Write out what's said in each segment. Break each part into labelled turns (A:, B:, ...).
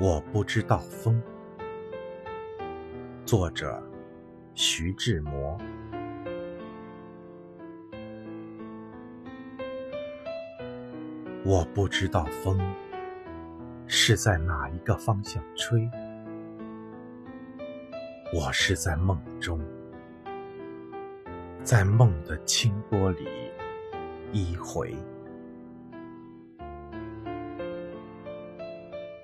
A: 我不知道风。作者：徐志摩。我不知道风是在哪一个方向吹，我是在梦中，在梦的清波里依回。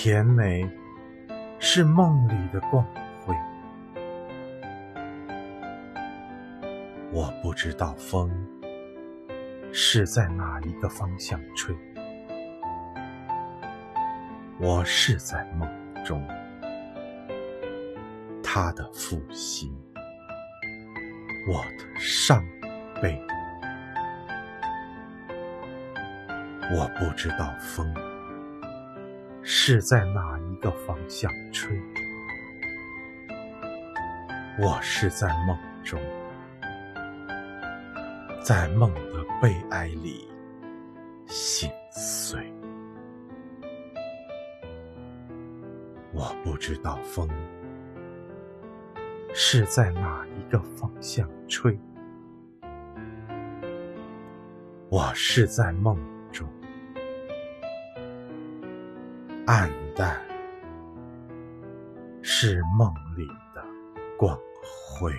A: 甜美是梦里的光辉，我不知道风是在哪一个方向吹，我是在梦中，他的负心，我的伤悲，我不知道风。是在哪一个方向吹？我是在梦中，在梦的悲哀里心碎。我不知道风是在哪一个方向吹，我是在梦暗淡是梦里的光辉。